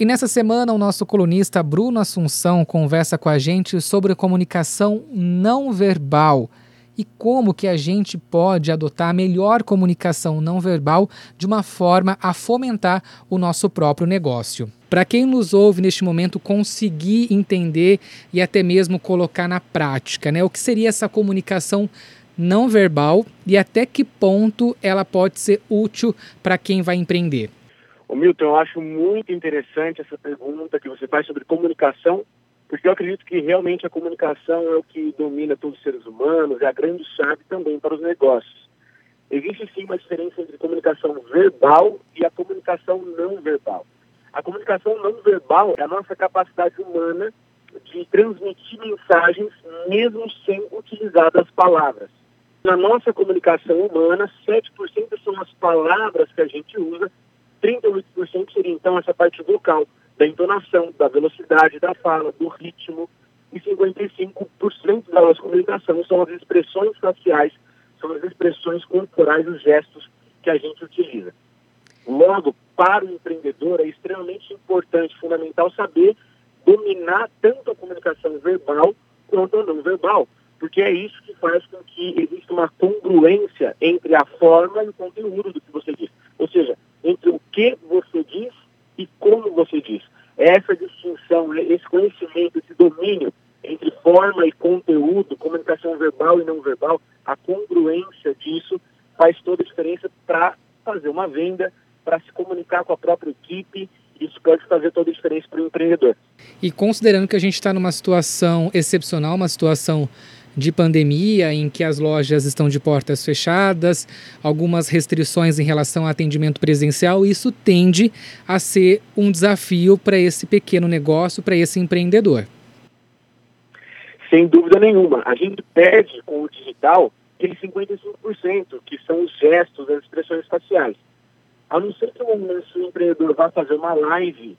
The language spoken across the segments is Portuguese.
E nessa semana, o nosso colunista Bruno Assunção conversa com a gente sobre comunicação não verbal e como que a gente pode adotar a melhor comunicação não verbal de uma forma a fomentar o nosso próprio negócio. Para quem nos ouve neste momento conseguir entender e até mesmo colocar na prática, né? O que seria essa comunicação não verbal e até que ponto ela pode ser útil para quem vai empreender? Milton, eu acho muito interessante essa pergunta que você faz sobre comunicação, porque eu acredito que realmente a comunicação é o que domina todos os seres humanos, é a grande chave também para os negócios. Existe sim uma diferença entre comunicação verbal e a comunicação não verbal. A comunicação não verbal é a nossa capacidade humana de transmitir mensagens mesmo sem utilizar as palavras. Na nossa comunicação humana, 7% são as palavras que a gente usa 38% seria então essa parte vocal, da entonação, da velocidade da fala, do ritmo, e 55% da nossa comunicação são as expressões faciais, são as expressões corporais, os gestos que a gente utiliza. Logo, para o empreendedor é extremamente importante, fundamental saber dominar tanto a comunicação verbal quanto a não verbal, porque é isso que faz com que exista uma congruência entre a forma e o conteúdo do que você diz. Ou seja, entre o que você diz e como você diz. Essa distinção, né, esse conhecimento, esse domínio entre forma e conteúdo, comunicação verbal e não verbal, a congruência disso faz toda a diferença para fazer uma venda, para se comunicar com a própria equipe. Isso pode fazer toda a diferença para o empreendedor. E considerando que a gente está numa situação excepcional, uma situação de pandemia, em que as lojas estão de portas fechadas, algumas restrições em relação ao atendimento presencial, isso tende a ser um desafio para esse pequeno negócio, para esse empreendedor. Sem dúvida nenhuma. A gente perde com o digital aqueles 55%, que são os gestos, as expressões faciais. A não ser que o empreendedor vá fazer uma live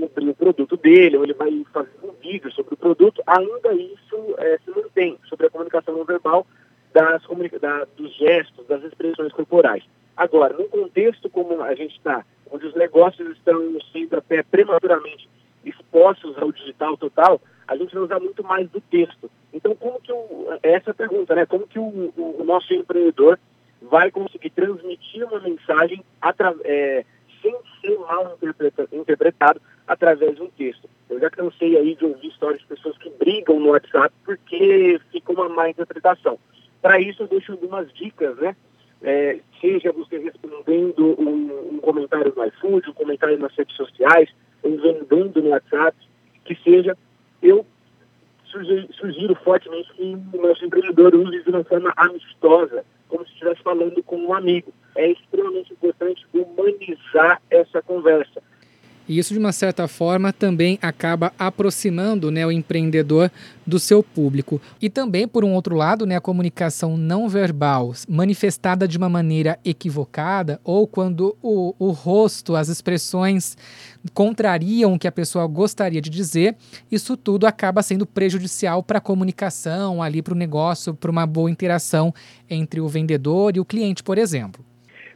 sobre o produto dele, ou ele vai fazer um vídeo sobre o produto, ainda isso é, se mantém sobre a comunicação não verbal das, da, dos gestos, das expressões corporais. Agora, num contexto como a gente está, onde os negócios estão sendo até prematuramente expostos ao digital total, a gente vai usar muito mais do texto. Então, como que o, essa é a pergunta, né? Como que o, o, o nosso empreendedor vai conseguir transmitir uma mensagem é, sem ser mal interpretado através de um texto. Eu já cansei aí de ouvir histórias de pessoas que brigam no WhatsApp porque fica uma má interpretação. Para isso eu deixo algumas dicas, né? É, seja você respondendo um, um, comentário no iFood, um comentário nas redes sociais, vendendo no WhatsApp, que seja, eu sugiro, sugiro fortemente que o nosso empreendedor use de uma forma amistosa, como se estivesse falando com um amigo. É extremamente importante humanizar essa conversa. E isso, de uma certa forma, também acaba aproximando né, o empreendedor do seu público. E também, por um outro lado, né, a comunicação não verbal, manifestada de uma maneira equivocada, ou quando o, o rosto, as expressões contrariam o que a pessoa gostaria de dizer, isso tudo acaba sendo prejudicial para a comunicação, ali para o negócio, para uma boa interação entre o vendedor e o cliente, por exemplo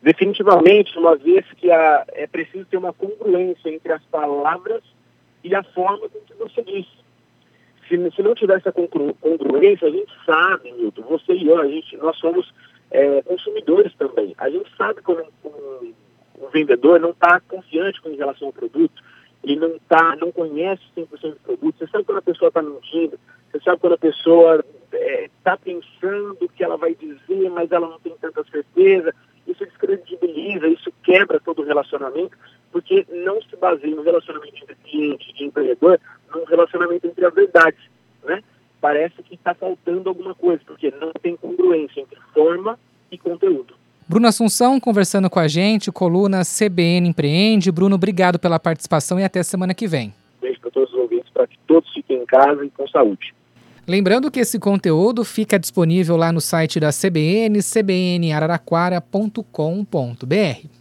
definitivamente, uma vez que a, é preciso ter uma congruência entre as palavras e a forma com que você diz. Se, se não tiver essa congruência, a gente sabe, Milton, você e eu, a gente, nós somos é, consumidores também. A gente sabe quando um, um vendedor não está confiante com relação ao produto, ele não, tá, não conhece 100% do produto, você sabe quando a pessoa está mentindo, você sabe quando a pessoa está é, tá pensando o que ela vai dizer, mas ela não tem tanta certeza isso descredibiliza, isso quebra todo o relacionamento, porque não se baseia no relacionamento entre cliente e empreendedor, num relacionamento entre as verdades, né? Parece que está faltando alguma coisa, porque não tem congruência entre forma e conteúdo. Bruno Assunção conversando com a gente, coluna CBN Empreende. Bruno, obrigado pela participação e até semana que vem. Beijo para todos os ouvintes, para que todos fiquem em casa e com saúde. Lembrando que esse conteúdo fica disponível lá no site da CBN, cbnararaquara.com.br.